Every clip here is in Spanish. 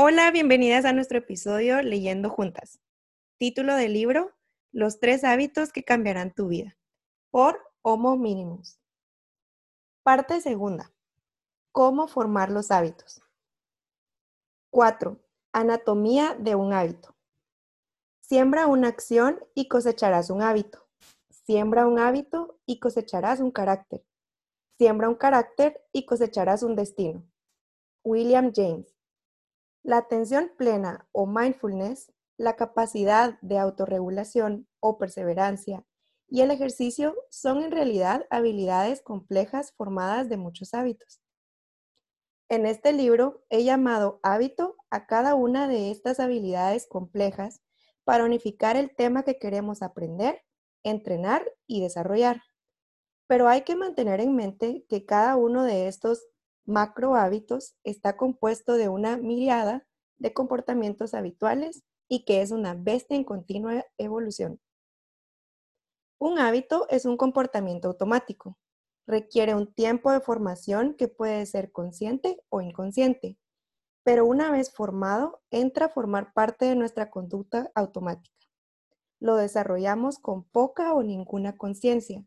Hola, bienvenidas a nuestro episodio Leyendo Juntas. Título del libro, Los tres hábitos que cambiarán tu vida, por Homo Minimus. Parte segunda. Cómo formar los hábitos. 4. Anatomía de un hábito. Siembra una acción y cosecharás un hábito. Siembra un hábito y cosecharás un carácter. Siembra un carácter y cosecharás un destino. William James. La atención plena o mindfulness, la capacidad de autorregulación o perseverancia y el ejercicio son en realidad habilidades complejas formadas de muchos hábitos. En este libro he llamado hábito a cada una de estas habilidades complejas para unificar el tema que queremos aprender, entrenar y desarrollar. Pero hay que mantener en mente que cada uno de estos macro hábitos está compuesto de una mirada de comportamientos habituales y que es una bestia en continua evolución. Un hábito es un comportamiento automático. Requiere un tiempo de formación que puede ser consciente o inconsciente, pero una vez formado, entra a formar parte de nuestra conducta automática. Lo desarrollamos con poca o ninguna conciencia,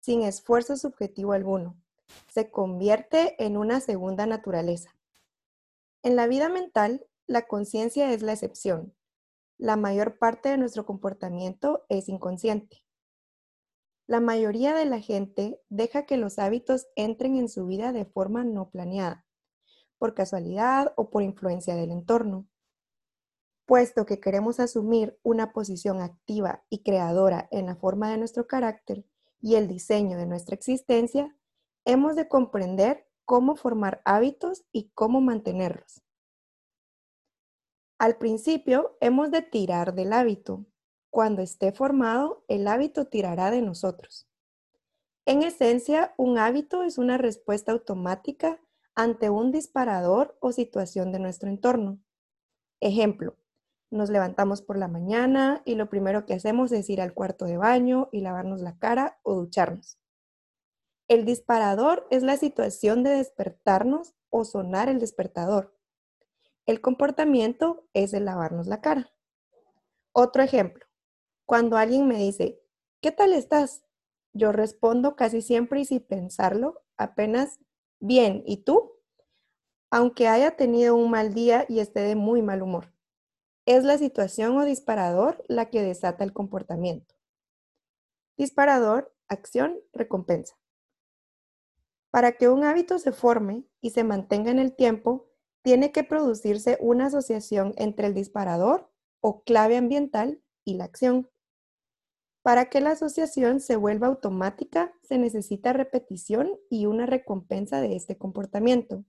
sin esfuerzo subjetivo alguno se convierte en una segunda naturaleza. En la vida mental, la conciencia es la excepción. La mayor parte de nuestro comportamiento es inconsciente. La mayoría de la gente deja que los hábitos entren en su vida de forma no planeada, por casualidad o por influencia del entorno. Puesto que queremos asumir una posición activa y creadora en la forma de nuestro carácter y el diseño de nuestra existencia, hemos de comprender cómo formar hábitos y cómo mantenerlos. Al principio, hemos de tirar del hábito. Cuando esté formado, el hábito tirará de nosotros. En esencia, un hábito es una respuesta automática ante un disparador o situación de nuestro entorno. Ejemplo, nos levantamos por la mañana y lo primero que hacemos es ir al cuarto de baño y lavarnos la cara o ducharnos. El disparador es la situación de despertarnos o sonar el despertador. El comportamiento es el lavarnos la cara. Otro ejemplo, cuando alguien me dice, ¿qué tal estás? Yo respondo casi siempre y sin pensarlo, apenas, bien, ¿y tú? Aunque haya tenido un mal día y esté de muy mal humor. Es la situación o disparador la que desata el comportamiento. Disparador, acción, recompensa. Para que un hábito se forme y se mantenga en el tiempo, tiene que producirse una asociación entre el disparador o clave ambiental y la acción. Para que la asociación se vuelva automática, se necesita repetición y una recompensa de este comportamiento.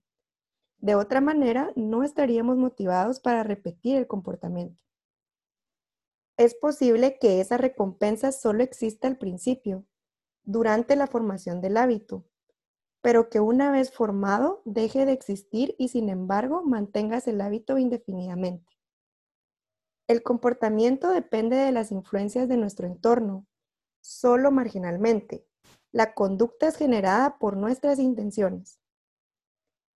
De otra manera, no estaríamos motivados para repetir el comportamiento. Es posible que esa recompensa solo exista al principio, durante la formación del hábito, pero que una vez formado deje de existir y sin embargo mantengas el hábito indefinidamente. El comportamiento depende de las influencias de nuestro entorno, solo marginalmente. La conducta es generada por nuestras intenciones.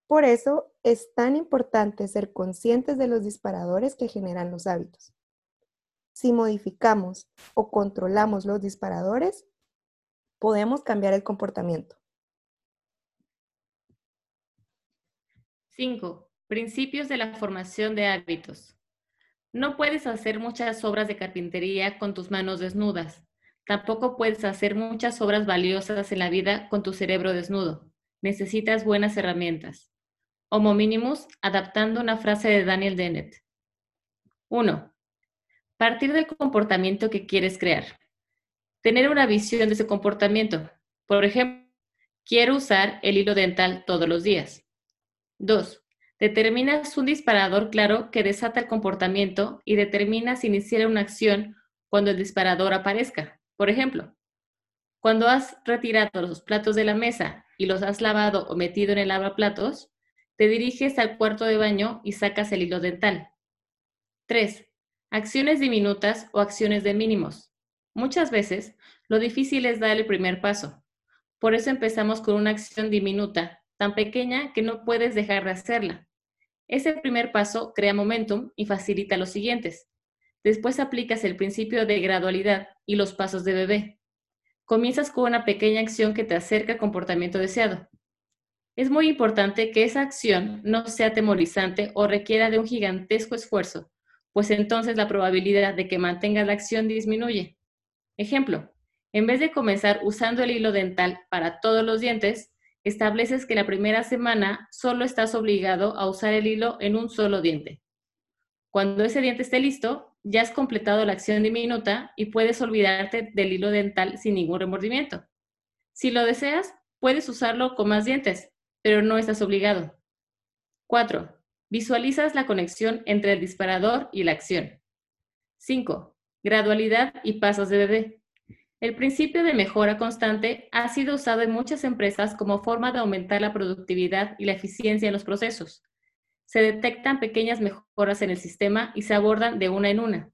Por eso es tan importante ser conscientes de los disparadores que generan los hábitos. Si modificamos o controlamos los disparadores, podemos cambiar el comportamiento. 5. Principios de la formación de hábitos. No puedes hacer muchas obras de carpintería con tus manos desnudas. Tampoco puedes hacer muchas obras valiosas en la vida con tu cerebro desnudo. Necesitas buenas herramientas. Homo minimus, adaptando una frase de Daniel Dennett. 1. Partir del comportamiento que quieres crear. Tener una visión de ese comportamiento. Por ejemplo, quiero usar el hilo dental todos los días. 2. Determinas un disparador claro que desata el comportamiento y determinas iniciar una acción cuando el disparador aparezca. Por ejemplo, cuando has retirado los platos de la mesa y los has lavado o metido en el lavaplatos, te diriges al cuarto de baño y sacas el hilo dental. 3. Acciones diminutas o acciones de mínimos. Muchas veces, lo difícil es dar el primer paso. Por eso empezamos con una acción diminuta tan pequeña que no puedes dejar de hacerla. Ese primer paso crea momentum y facilita los siguientes. Después aplicas el principio de gradualidad y los pasos de bebé. Comienzas con una pequeña acción que te acerca al comportamiento deseado. Es muy importante que esa acción no sea temorizante o requiera de un gigantesco esfuerzo, pues entonces la probabilidad de que mantengas la acción disminuye. Ejemplo, en vez de comenzar usando el hilo dental para todos los dientes, estableces que la primera semana solo estás obligado a usar el hilo en un solo diente. Cuando ese diente esté listo, ya has completado la acción diminuta y puedes olvidarte del hilo dental sin ningún remordimiento. Si lo deseas, puedes usarlo con más dientes, pero no estás obligado. 4. Visualizas la conexión entre el disparador y la acción. 5. Gradualidad y pasos de bebé. El principio de mejora constante ha sido usado en muchas empresas como forma de aumentar la productividad y la eficiencia en los procesos. Se detectan pequeñas mejoras en el sistema y se abordan de una en una.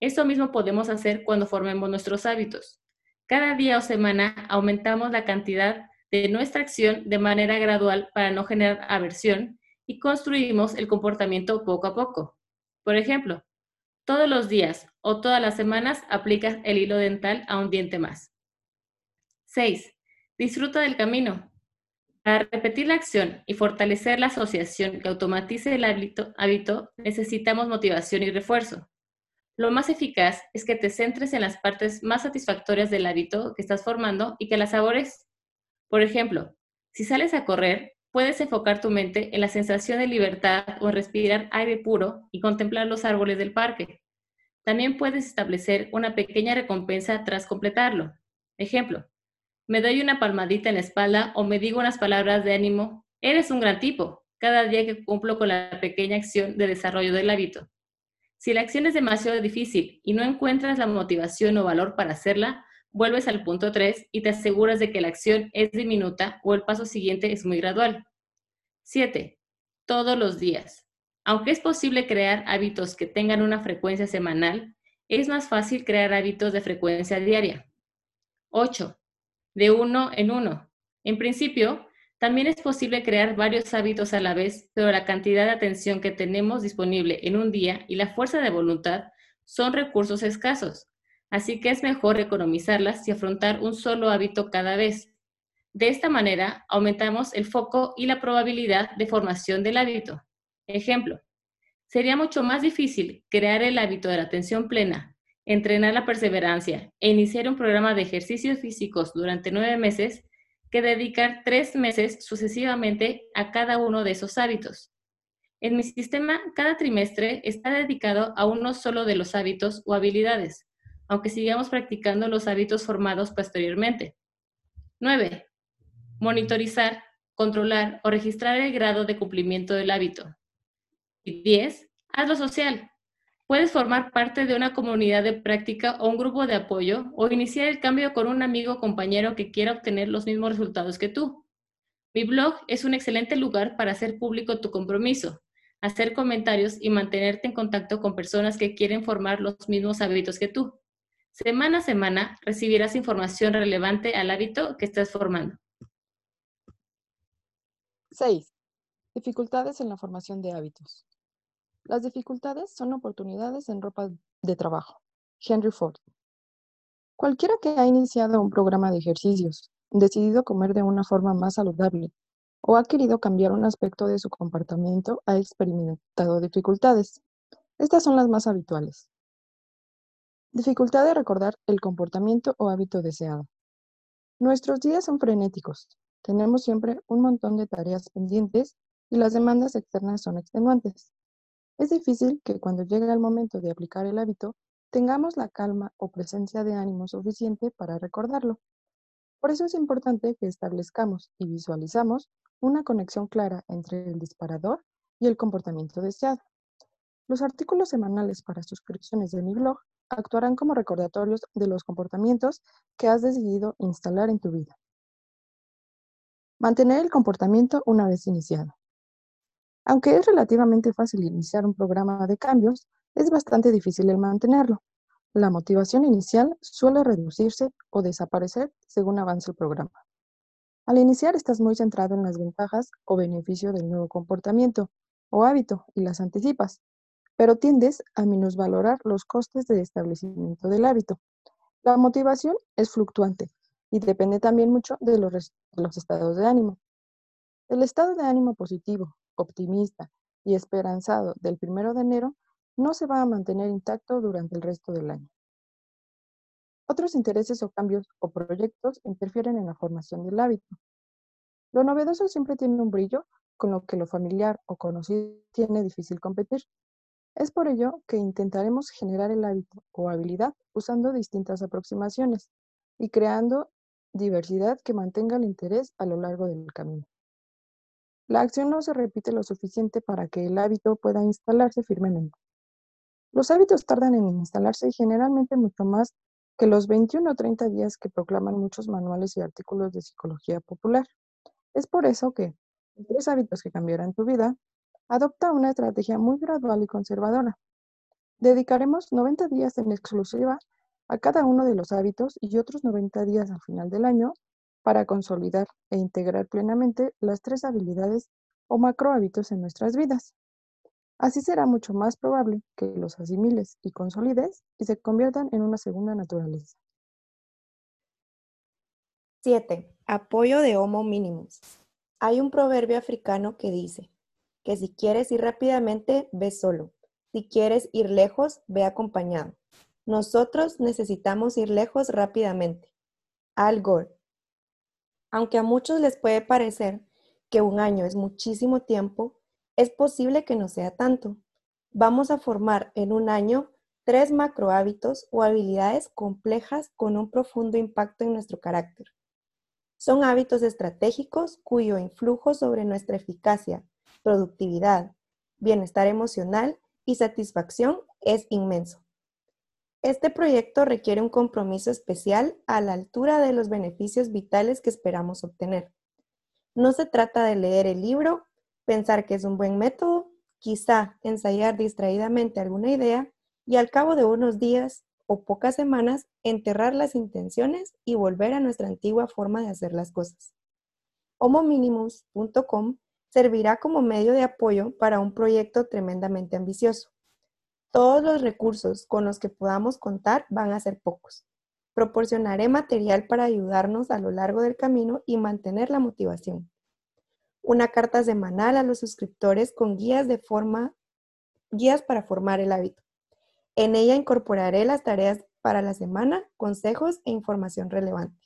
Eso mismo podemos hacer cuando formemos nuestros hábitos. Cada día o semana aumentamos la cantidad de nuestra acción de manera gradual para no generar aversión y construimos el comportamiento poco a poco. Por ejemplo, todos los días o todas las semanas aplicas el hilo dental a un diente más. 6. Disfruta del camino. Para repetir la acción y fortalecer la asociación que automatice el hábito, hábito, necesitamos motivación y refuerzo. Lo más eficaz es que te centres en las partes más satisfactorias del hábito que estás formando y que las sabores. Por ejemplo, si sales a correr, puedes enfocar tu mente en la sensación de libertad o en respirar aire puro y contemplar los árboles del parque. También puedes establecer una pequeña recompensa tras completarlo. Ejemplo, me doy una palmadita en la espalda o me digo unas palabras de ánimo. Eres un gran tipo, cada día que cumplo con la pequeña acción de desarrollo del hábito. Si la acción es demasiado difícil y no encuentras la motivación o valor para hacerla, vuelves al punto 3 y te aseguras de que la acción es diminuta o el paso siguiente es muy gradual. 7. Todos los días. Aunque es posible crear hábitos que tengan una frecuencia semanal, es más fácil crear hábitos de frecuencia diaria. 8. De uno en uno. En principio, también es posible crear varios hábitos a la vez, pero la cantidad de atención que tenemos disponible en un día y la fuerza de voluntad son recursos escasos así que es mejor economizarlas y afrontar un solo hábito cada vez. De esta manera, aumentamos el foco y la probabilidad de formación del hábito. Ejemplo, sería mucho más difícil crear el hábito de la atención plena, entrenar la perseverancia e iniciar un programa de ejercicios físicos durante nueve meses que dedicar tres meses sucesivamente a cada uno de esos hábitos. En mi sistema, cada trimestre está dedicado a uno solo de los hábitos o habilidades aunque sigamos practicando los hábitos formados posteriormente. 9. Monitorizar, controlar o registrar el grado de cumplimiento del hábito. Y 10. Hazlo social. Puedes formar parte de una comunidad de práctica o un grupo de apoyo o iniciar el cambio con un amigo o compañero que quiera obtener los mismos resultados que tú. Mi blog es un excelente lugar para hacer público tu compromiso, hacer comentarios y mantenerte en contacto con personas que quieren formar los mismos hábitos que tú. Semana a semana recibirás información relevante al hábito que estás formando. 6. Dificultades en la formación de hábitos. Las dificultades son oportunidades en ropa de trabajo. Henry Ford. Cualquiera que ha iniciado un programa de ejercicios, decidido comer de una forma más saludable o ha querido cambiar un aspecto de su comportamiento ha experimentado dificultades. Estas son las más habituales. Dificultad de recordar el comportamiento o hábito deseado. Nuestros días son frenéticos. Tenemos siempre un montón de tareas pendientes y las demandas externas son extenuantes. Es difícil que cuando llegue el momento de aplicar el hábito, tengamos la calma o presencia de ánimo suficiente para recordarlo. Por eso es importante que establezcamos y visualizamos una conexión clara entre el disparador y el comportamiento deseado. Los artículos semanales para suscripciones de mi blog actuarán como recordatorios de los comportamientos que has decidido instalar en tu vida. Mantener el comportamiento una vez iniciado. Aunque es relativamente fácil iniciar un programa de cambios, es bastante difícil el mantenerlo. La motivación inicial suele reducirse o desaparecer según avance el programa. Al iniciar estás muy centrado en las ventajas o beneficios del nuevo comportamiento o hábito y las anticipas, pero tiendes a minusvalorar los costes de establecimiento del hábito. La motivación es fluctuante y depende también mucho de los, de los estados de ánimo. El estado de ánimo positivo, optimista y esperanzado del primero de enero no se va a mantener intacto durante el resto del año. Otros intereses o cambios o proyectos interfieren en la formación del hábito. Lo novedoso siempre tiene un brillo con lo que lo familiar o conocido tiene difícil competir. Es por ello que intentaremos generar el hábito o habilidad usando distintas aproximaciones y creando diversidad que mantenga el interés a lo largo del camino. La acción no se repite lo suficiente para que el hábito pueda instalarse firmemente. Los hábitos tardan en instalarse generalmente mucho más que los 21 o 30 días que proclaman muchos manuales y artículos de psicología popular. Es por eso que, tres hábitos que cambiarán tu vida, adopta una estrategia muy gradual y conservadora. Dedicaremos 90 días en exclusiva a cada uno de los hábitos y otros 90 días al final del año para consolidar e integrar plenamente las tres habilidades o macro hábitos en nuestras vidas. Así será mucho más probable que los asimiles y consolides y se conviertan en una segunda naturaleza. 7. Apoyo de Homo Minimus. Hay un proverbio africano que dice que si quieres ir rápidamente, ve solo. Si quieres ir lejos, ve acompañado. Nosotros necesitamos ir lejos rápidamente. Al Gore. Aunque a muchos les puede parecer que un año es muchísimo tiempo, es posible que no sea tanto. Vamos a formar en un año tres macro hábitos o habilidades complejas con un profundo impacto en nuestro carácter. Son hábitos estratégicos cuyo influjo sobre nuestra eficacia, productividad, bienestar emocional y satisfacción es inmenso. Este proyecto requiere un compromiso especial a la altura de los beneficios vitales que esperamos obtener. No se trata de leer el libro, pensar que es un buen método, quizá ensayar distraídamente alguna idea y al cabo de unos días o pocas semanas enterrar las intenciones y volver a nuestra antigua forma de hacer las cosas. homominimus.com servirá como medio de apoyo para un proyecto tremendamente ambicioso. Todos los recursos con los que podamos contar van a ser pocos. Proporcionaré material para ayudarnos a lo largo del camino y mantener la motivación. Una carta semanal a los suscriptores con guías de forma guías para formar el hábito. En ella incorporaré las tareas para la semana, consejos e información relevante.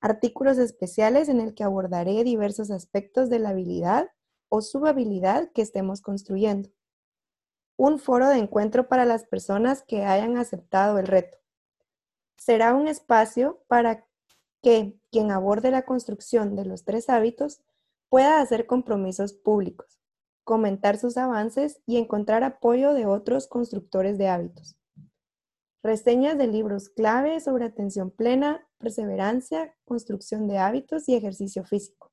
Artículos especiales en el que abordaré diversos aspectos de la habilidad o subhabilidad que estemos construyendo. Un foro de encuentro para las personas que hayan aceptado el reto. Será un espacio para que quien aborde la construcción de los tres hábitos pueda hacer compromisos públicos comentar sus avances y encontrar apoyo de otros constructores de hábitos. Reseñas de libros clave sobre atención plena, perseverancia, construcción de hábitos y ejercicio físico.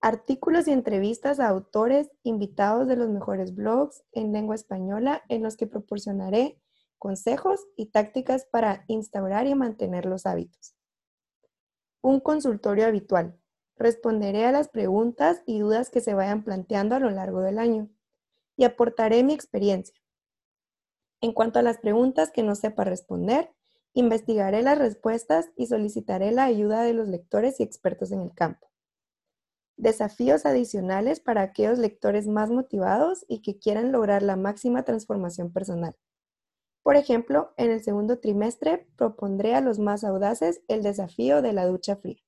Artículos y entrevistas a autores invitados de los mejores blogs en lengua española en los que proporcionaré consejos y tácticas para instaurar y mantener los hábitos. Un consultorio habitual. Responderé a las preguntas y dudas que se vayan planteando a lo largo del año y aportaré mi experiencia. En cuanto a las preguntas que no sepa responder, investigaré las respuestas y solicitaré la ayuda de los lectores y expertos en el campo. Desafíos adicionales para aquellos lectores más motivados y que quieran lograr la máxima transformación personal. Por ejemplo, en el segundo trimestre propondré a los más audaces el desafío de la ducha fría.